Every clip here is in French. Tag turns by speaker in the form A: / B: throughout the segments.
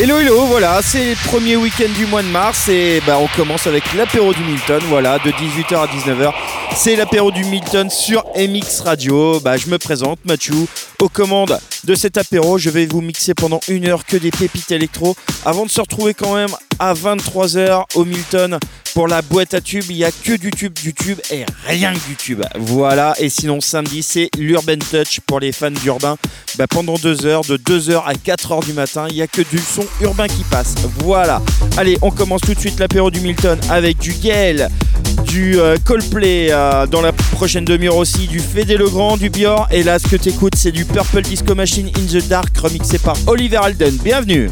A: Hello hello, voilà, c'est le premier week-end du mois de mars et bah, on commence avec l'apéro du Milton, voilà, de 18h à 19h. C'est l'apéro du Milton sur MX Radio. Bah, je me présente, Mathieu, aux commandes de cet apéro. Je vais vous mixer pendant une heure que des pépites électro avant de se retrouver quand même à 23h au Milton pour la boîte à tubes. Il n'y a que du tube, du tube et rien que du tube. Voilà, et sinon samedi, c'est l'Urban Touch pour les fans d'urbain. Bah, pendant deux heures, de 2h à 4h du matin, il n'y a que du son urbain qui passe. Voilà. Allez, on commence tout de suite l'apéro du Milton avec du Gael, du euh, Coldplay euh, dans la prochaine demi-heure aussi, du Fédé Legrand, du Bior. Et là, ce que t'écoutes, c'est du Purple Disco Machine in the Dark remixé par Oliver Alden. Bienvenue.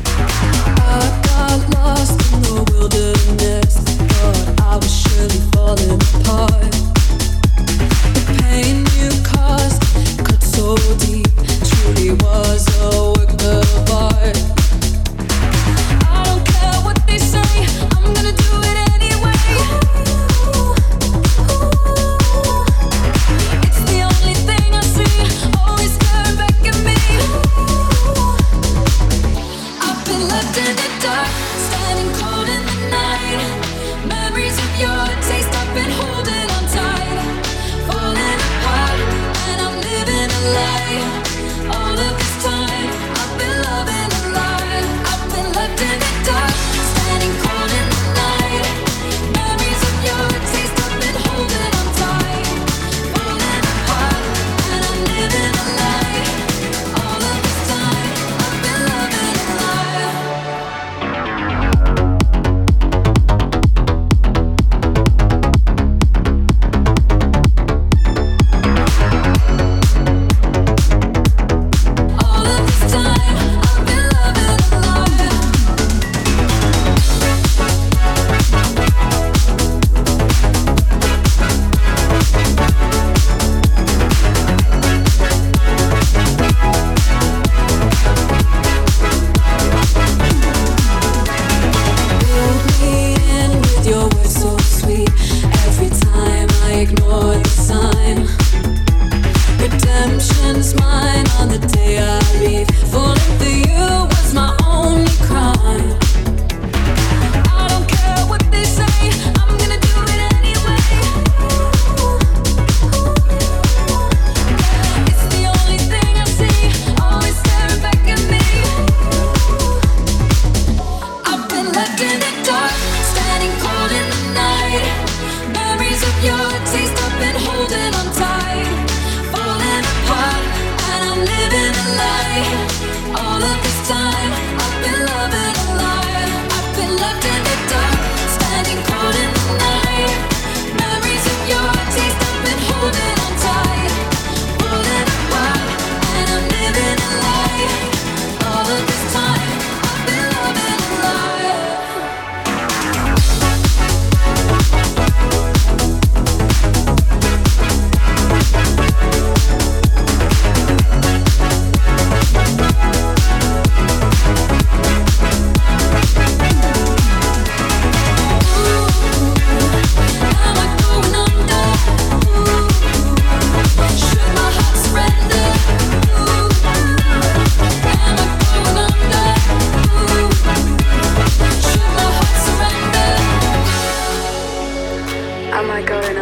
B: I
C: go in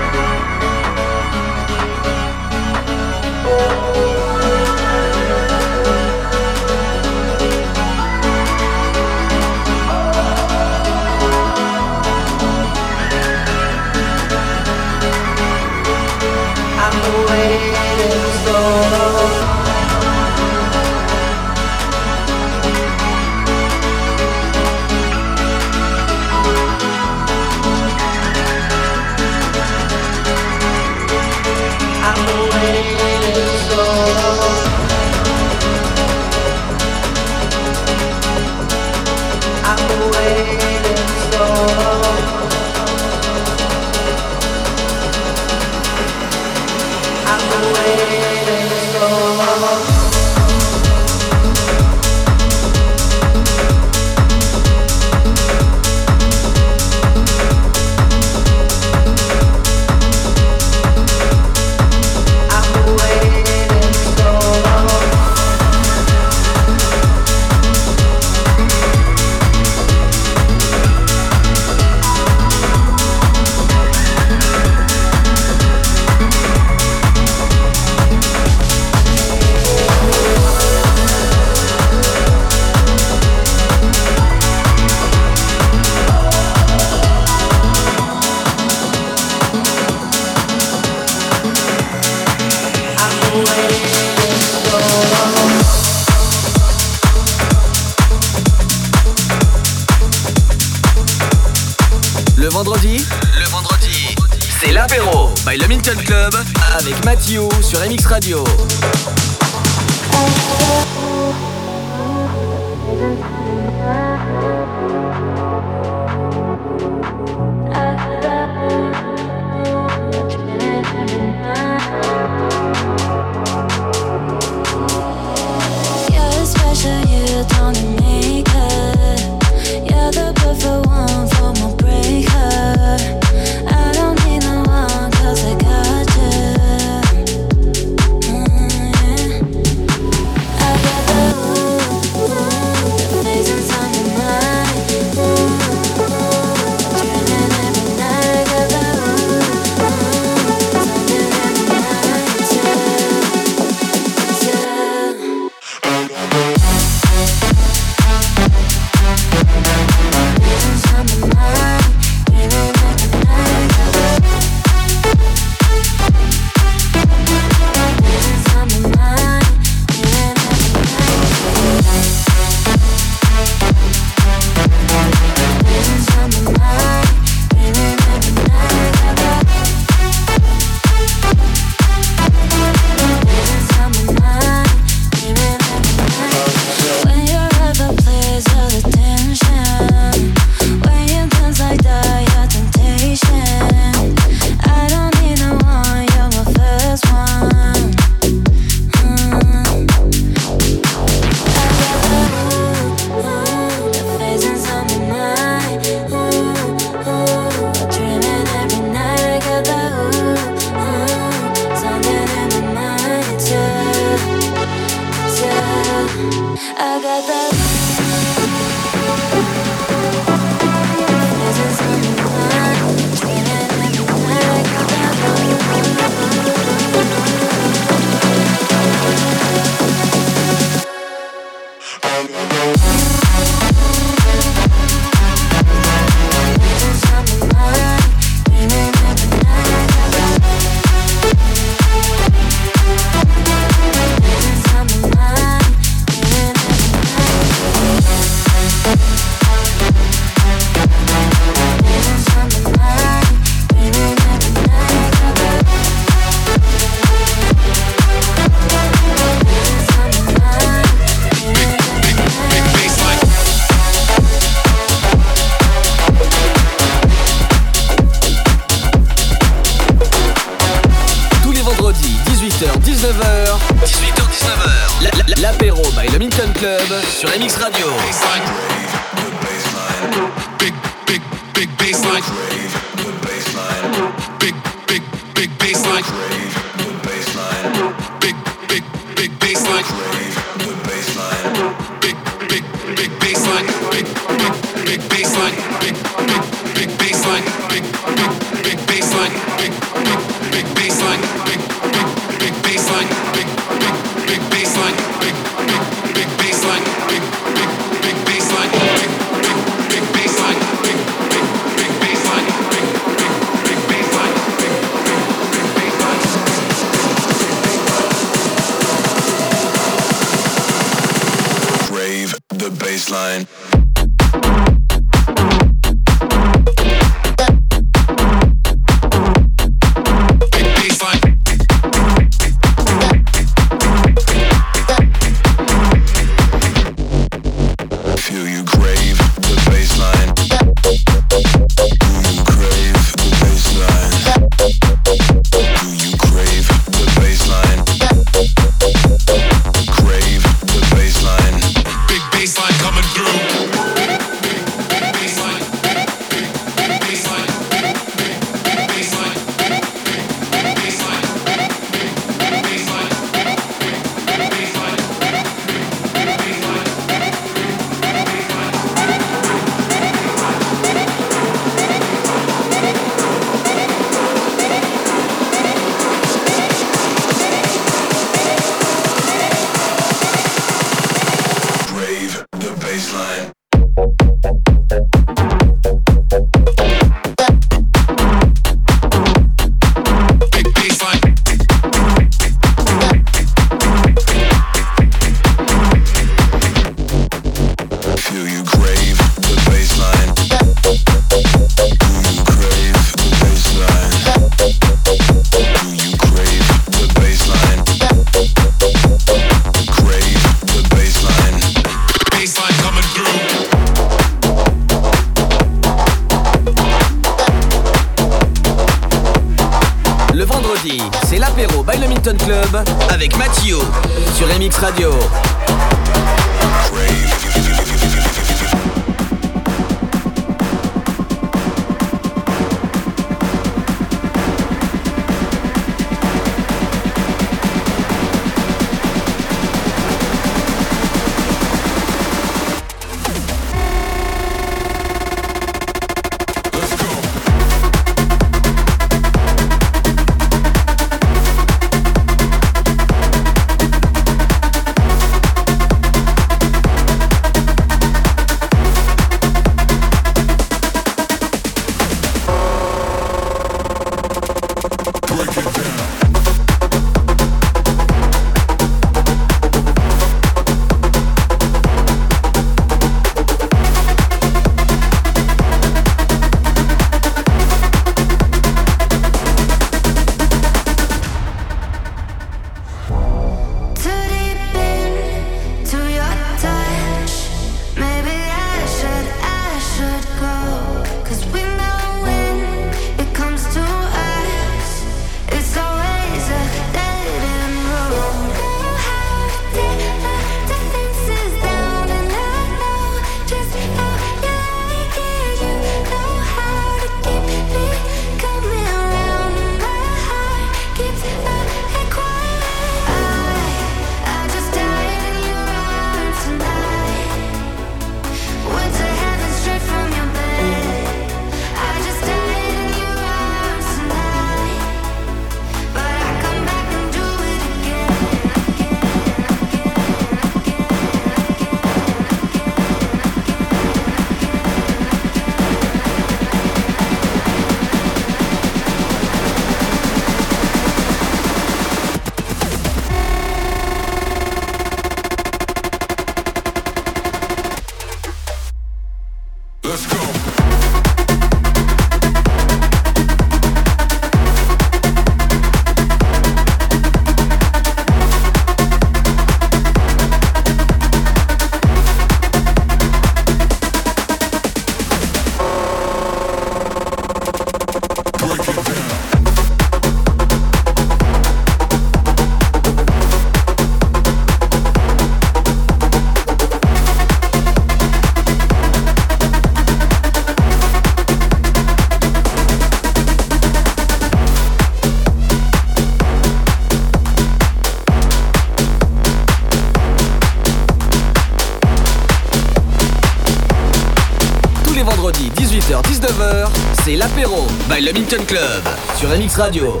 D: le Minton Club sur MX Radio.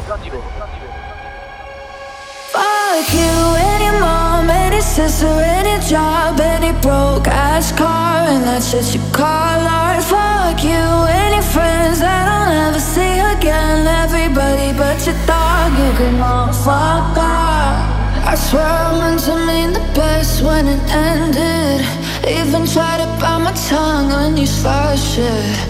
E: Fuck you, any mom, any sister, any job, any broke ass car, and that's just your call art. Fuck you, any friends that I'll never see again, everybody but your dog, you can all fuck off. I swear I meant to mean the best when it ended. Even tried to bite my tongue on you, slut shit.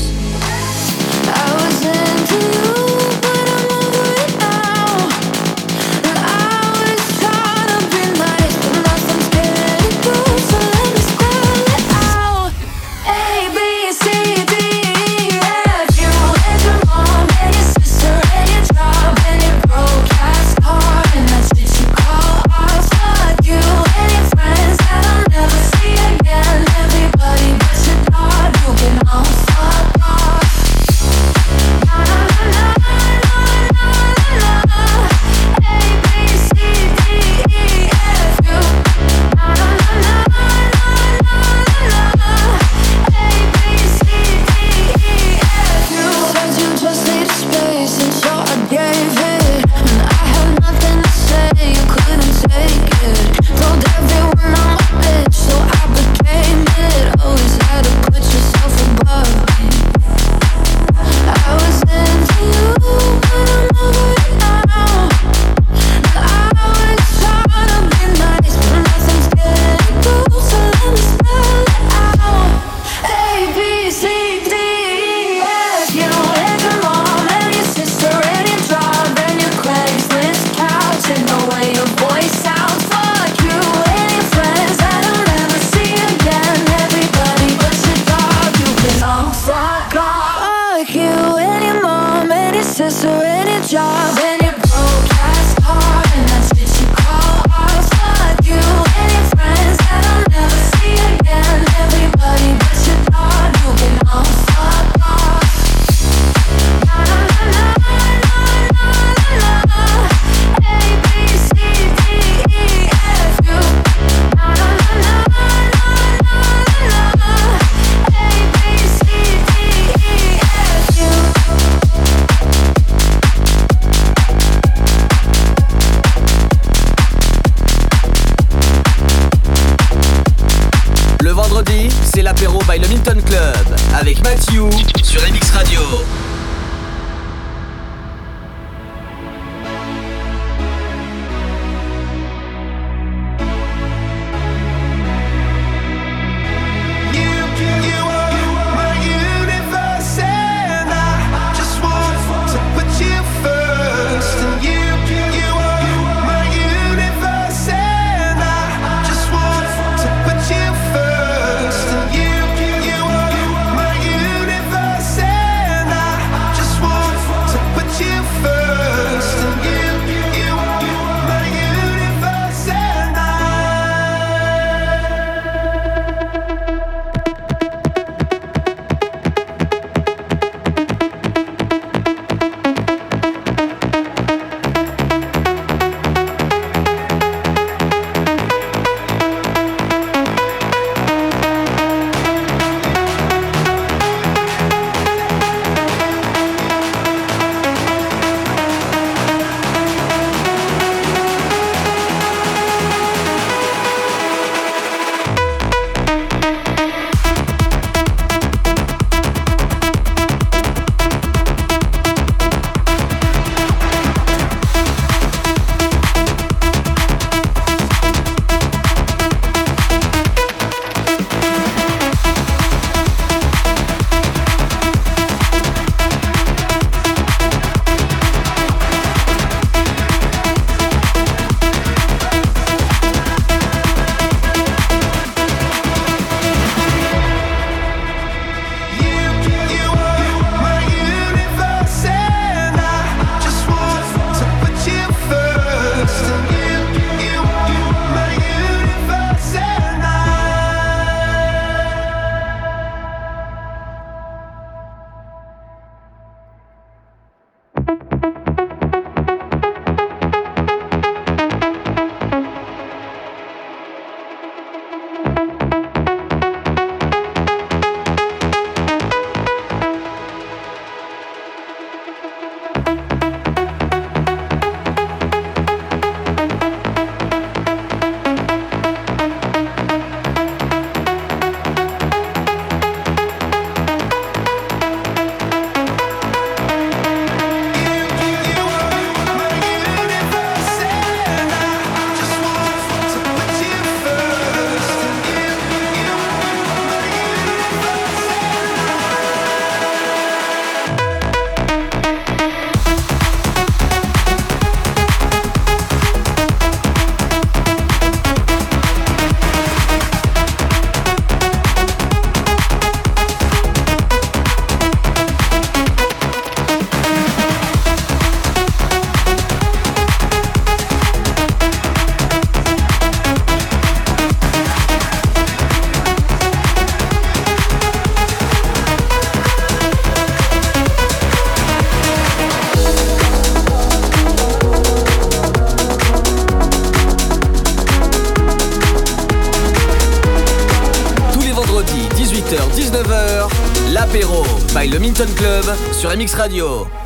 D: Radio.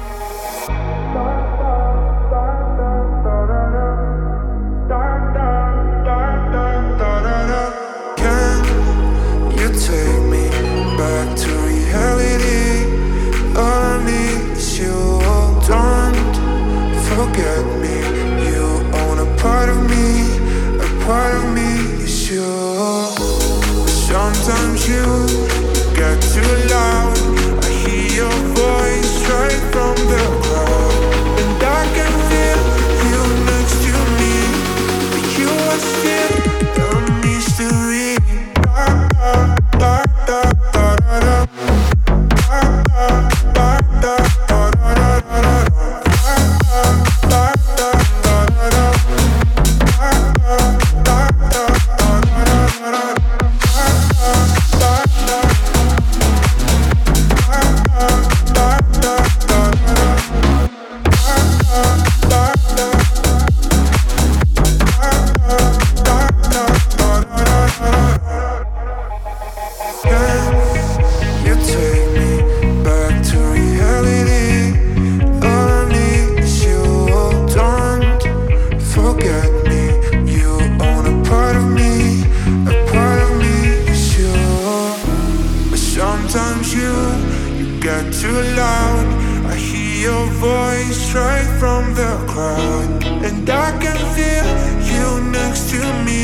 F: voice straight from the crowd. And I can feel you next to me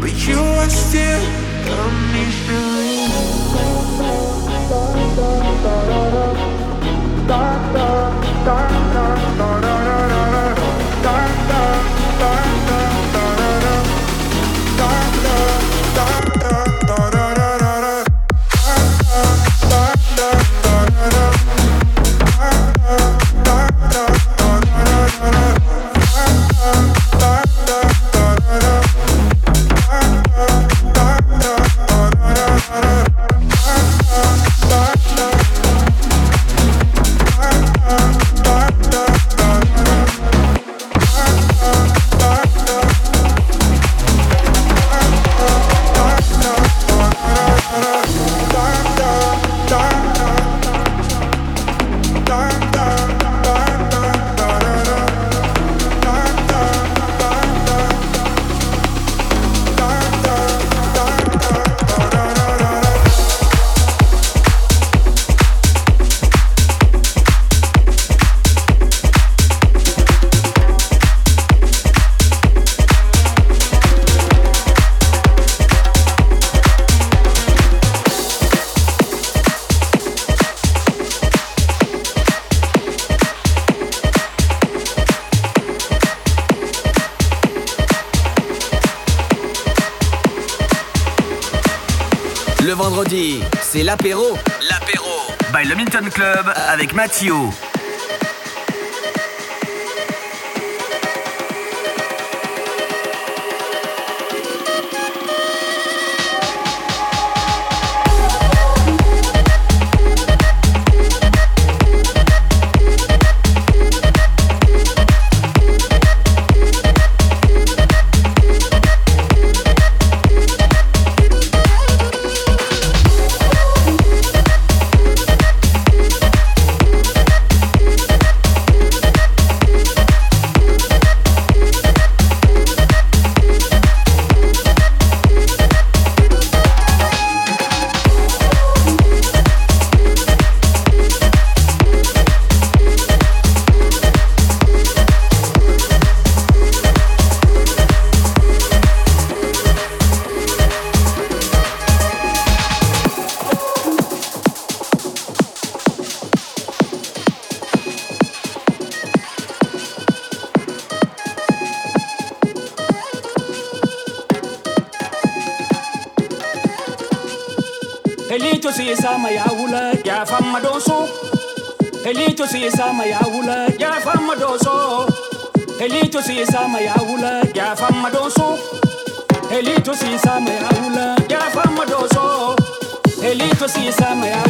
F: But you are still a mystery you. Elito sisa me
G: aula, ya fama dozo. Elitu sisa me aula.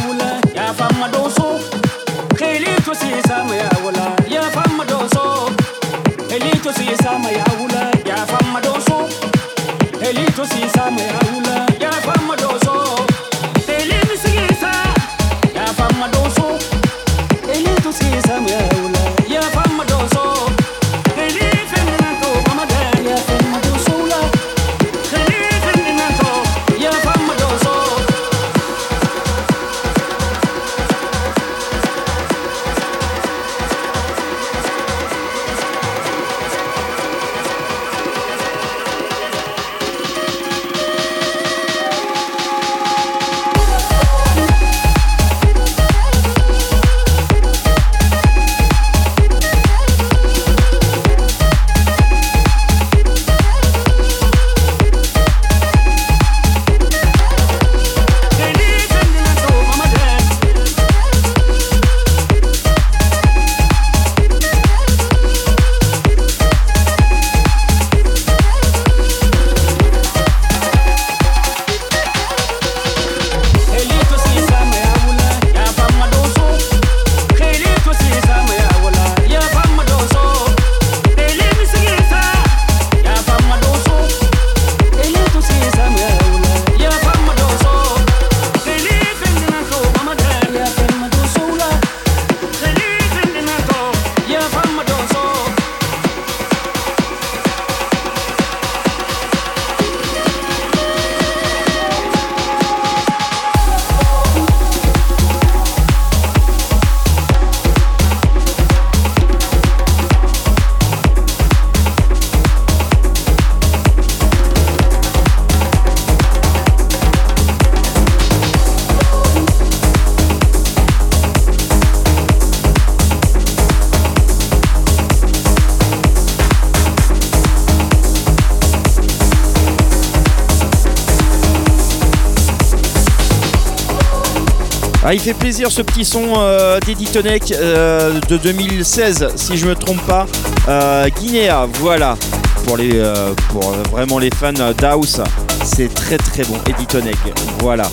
H: Ah, il fait plaisir ce petit son euh, d'Eddie Tonek euh, de 2016, si je me trompe pas. Euh, Guinea, voilà. Pour, les, euh, pour vraiment les fans d'House, c'est très très bon. Eddie Tonek, voilà.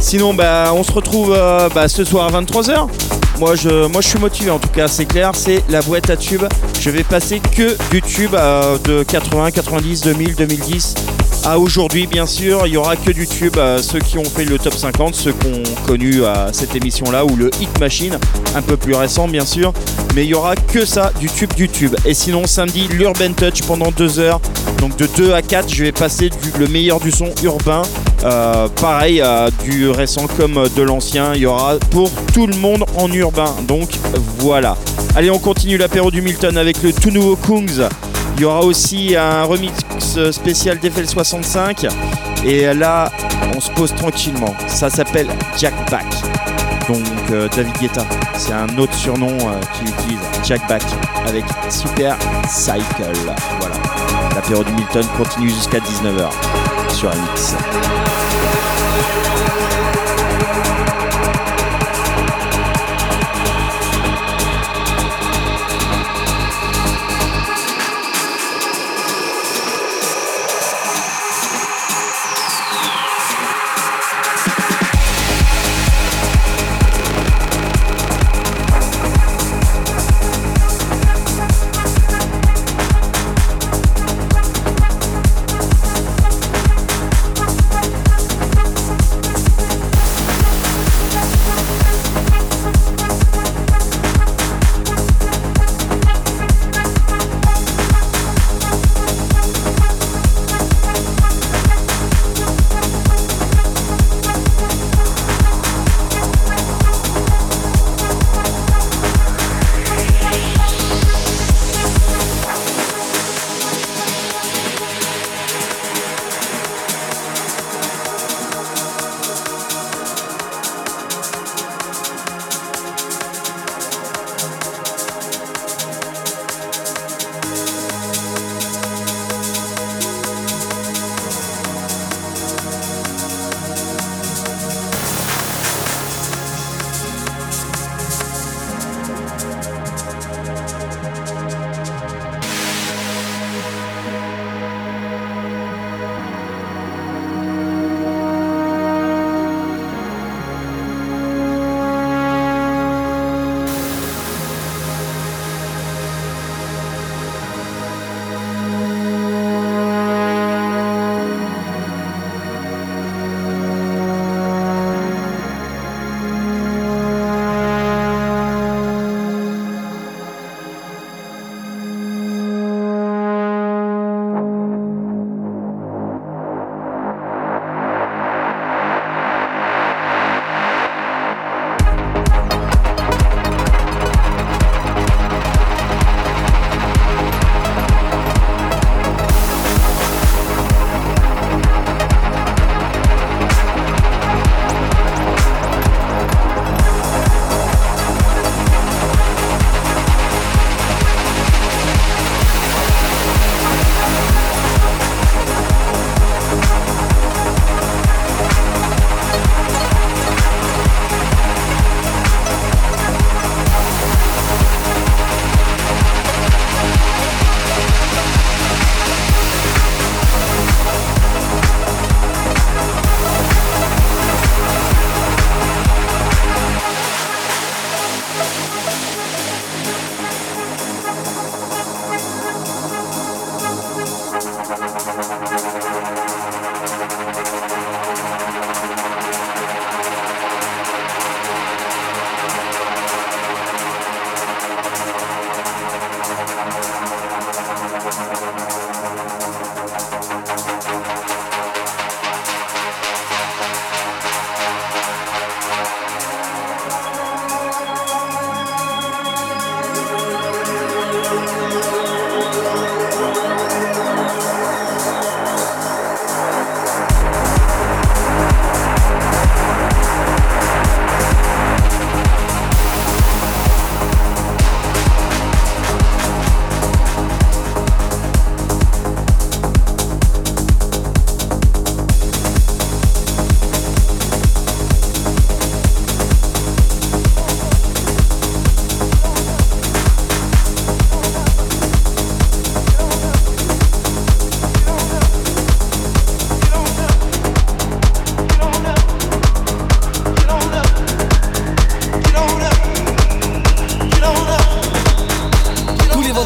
H: Sinon, bah, on se retrouve euh, bah, ce soir à 23h. Moi je, moi, je suis motivé en tout cas, c'est clair. C'est la boîte à tubes. Je vais passer que du tube euh, de 80, 90, 2000, 2010 à aujourd'hui, bien sûr. Il y aura que du tube. euh, ceux qui ont fait le top 50, ceux qui ont connu euh, cette émission-là, ou le Hit Machine, un peu plus récent, bien sûr. Mais il y aura que ça, du tube, du tube. Et sinon, samedi, l'Urban Touch pendant deux heures. Donc de 2 à 4, je vais passer du- le meilleur du son urbain. Euh, pareil, du récent comme de l'ancien. Il y aura pour tout le monde en urbain. Donc voilà. Allez, on continue l'apéro du Milton avec le tout nouveau Kungs. Il y aura aussi un remix spécial d'FL65. Et là, on se pose tranquillement. Ça s'appelle Jack Back. Donc euh, David Guetta, c'est un autre surnom euh, qu'il utilise, Jack Back, avec Super Cycle. Voilà. L'apéro du Milton continue jusqu'à 19h sur Alix.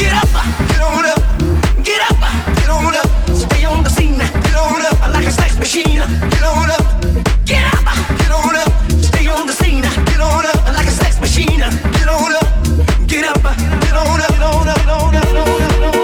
I: Get up, get on up, get up, get on up. Stay on the scene, get on up like a sex machine. Get on up, get up, get on up. Stay on the scene, get on up like a sex machine. Get on up, get up, get on up, get on up, get on up, get on up.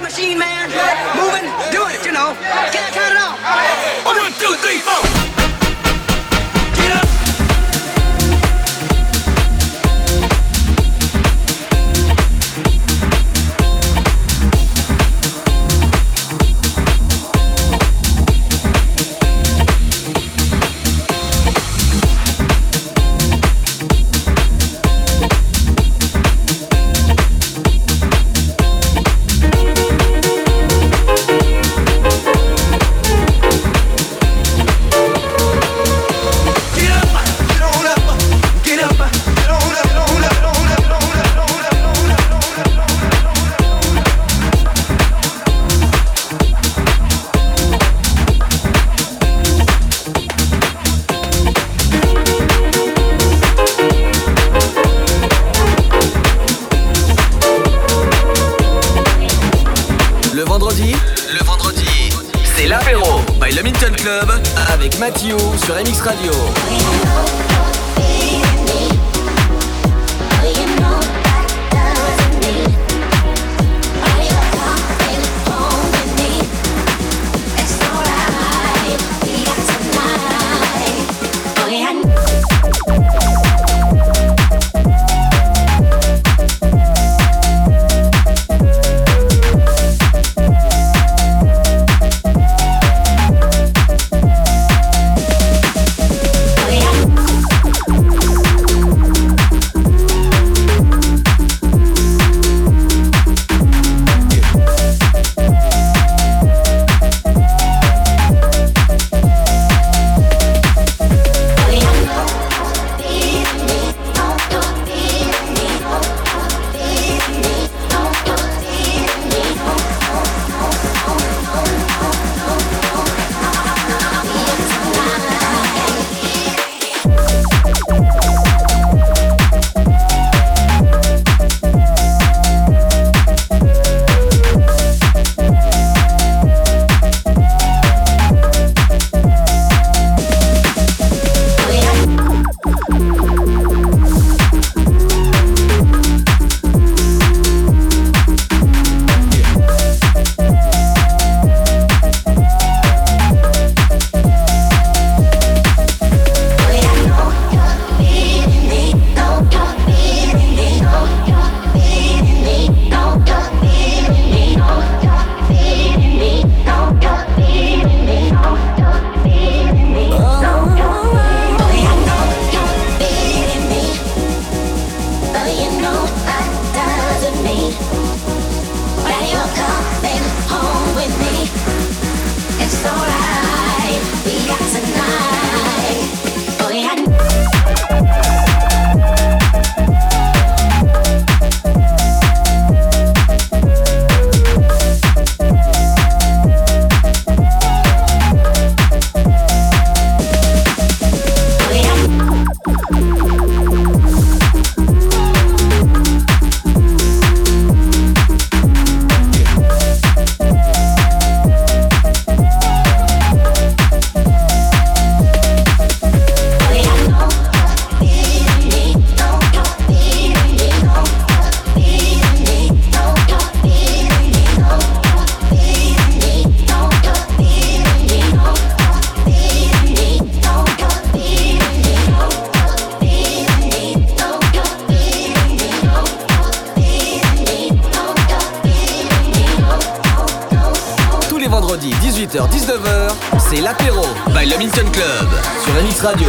I: machine, man. Moving, doing it, you know. Can't turn it off. One, two, three, four.
D: Sur
J: la Mix Radio.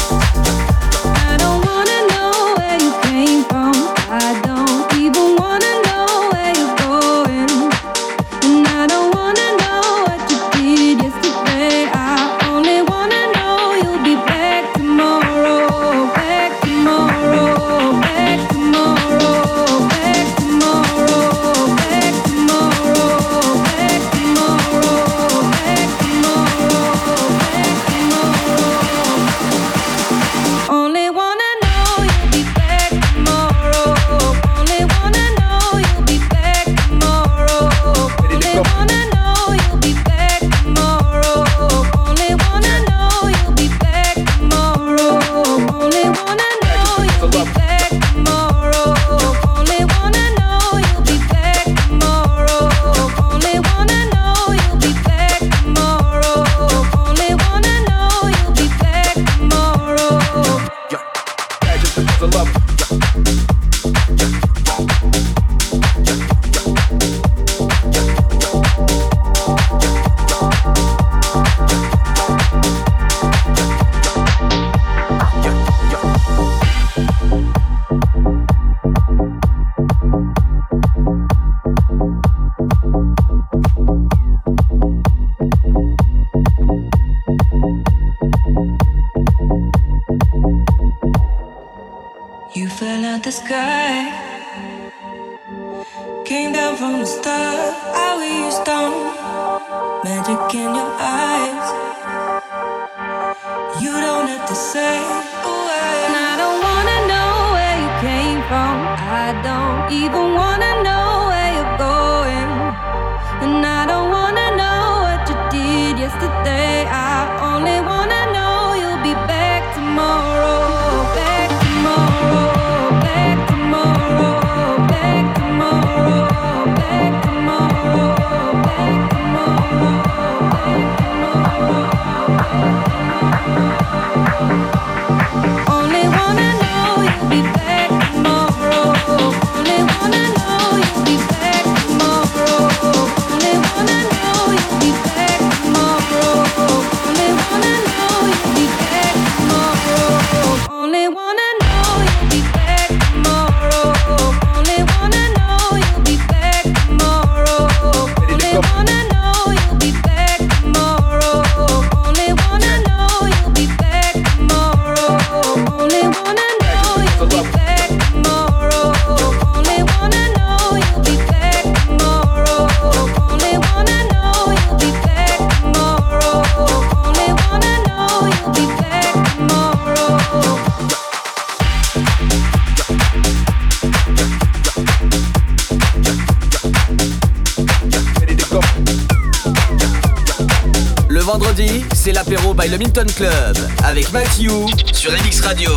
D: le Minton Club avec Matthew sur MX Radio.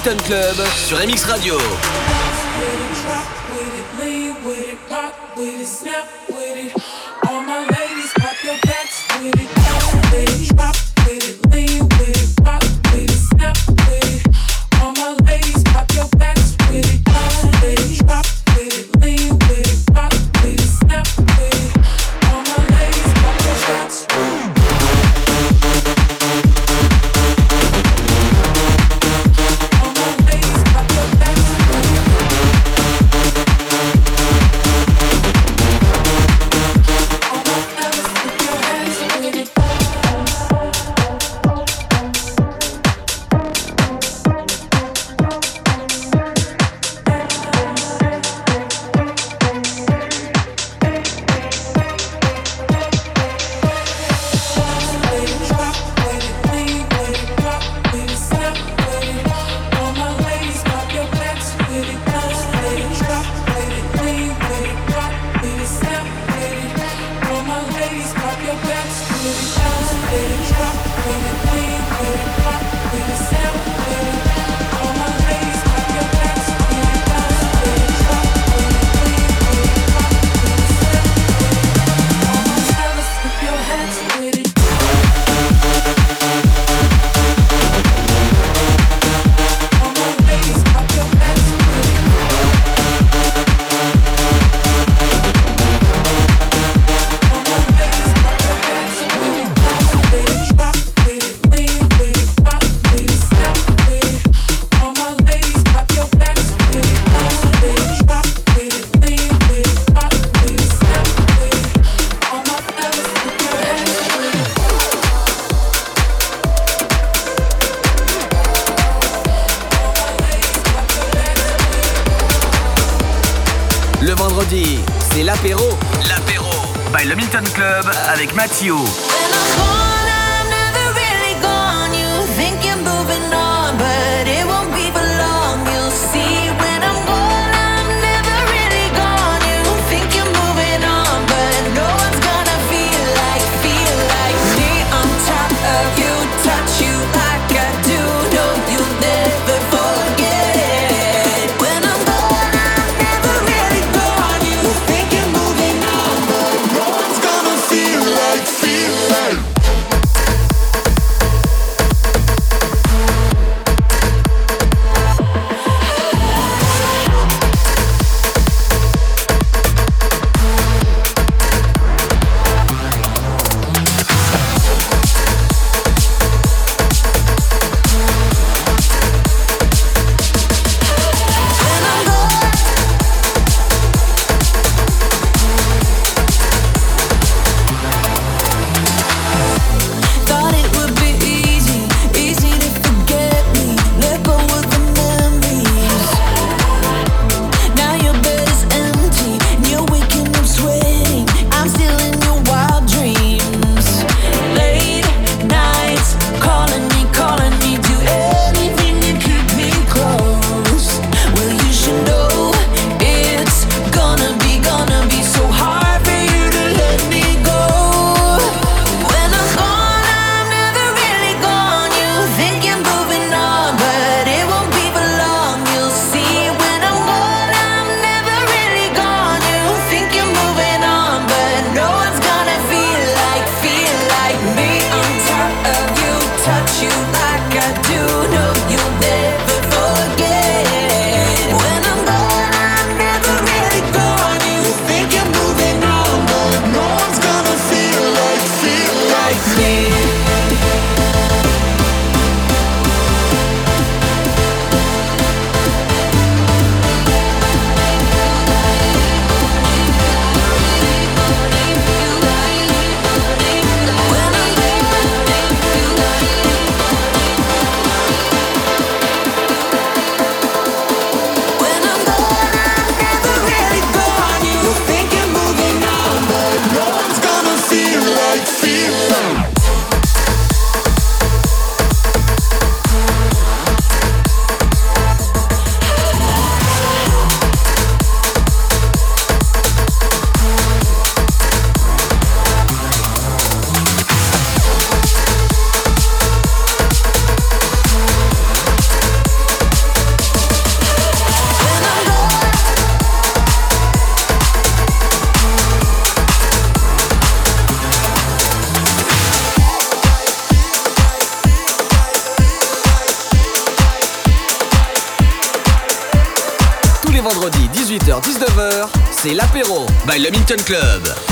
E: Club sur MX Radio.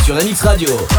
K: Sur la Mix Radio.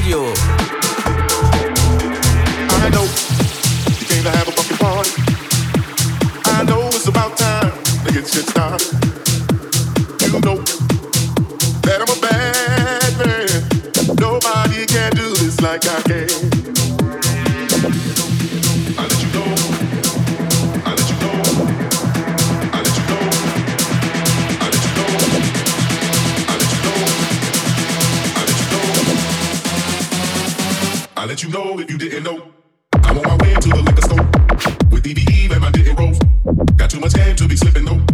K: radio.
L: I know you came to have a fucking party. I know it's about time to get started. You know that I'm a bad man. Nobody can do this like I can. I'm on my way to the liquor store with DVE and my dick rolls. Got too much game to be slipping though.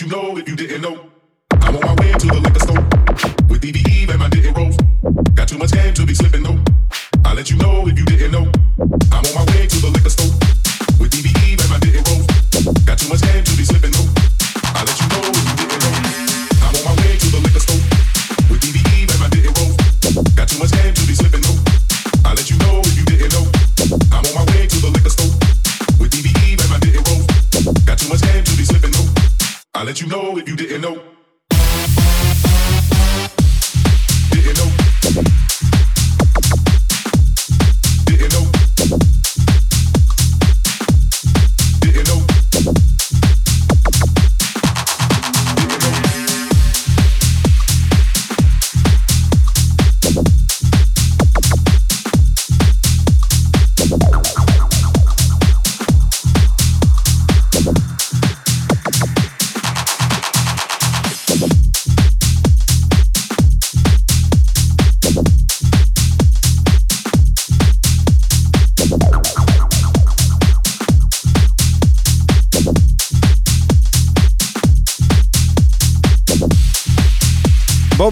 L: you know if you didn't know.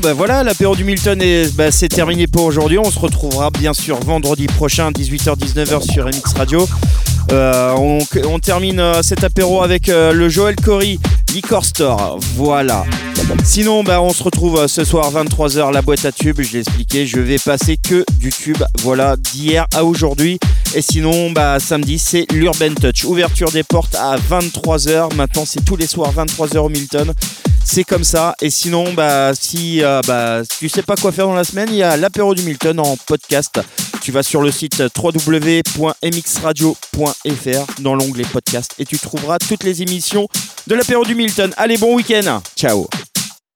H: Ben voilà, l'apéro du Milton est, bah, c'est terminé pour aujourd'hui. On se retrouvera bien sûr vendredi prochain, 18h-19h sur MX Radio. Euh, on, termine euh, cet apéro avec euh, le Joël Cory Liquor Store. Voilà. Sinon, bah, on se retrouve ce soir 23h la boîte à tubes. Je l'ai expliqué, je vais passer que du tube. Voilà, d'hier à aujourd'hui. Et sinon, bah, samedi, c'est l'Urban Touch. Ouverture des portes à 23h. Maintenant, c'est tous les soirs 23h au Milton. C'est comme ça. Et sinon, bah, si euh, bah, tu sais pas quoi faire dans la semaine, il y a l'apéro du Milton en podcast. Tu vas sur le site www.mxradio.fr dans l'onglet podcast et tu trouveras toutes les émissions de l'apéro du Milton. Allez, bon week-end. Ciao.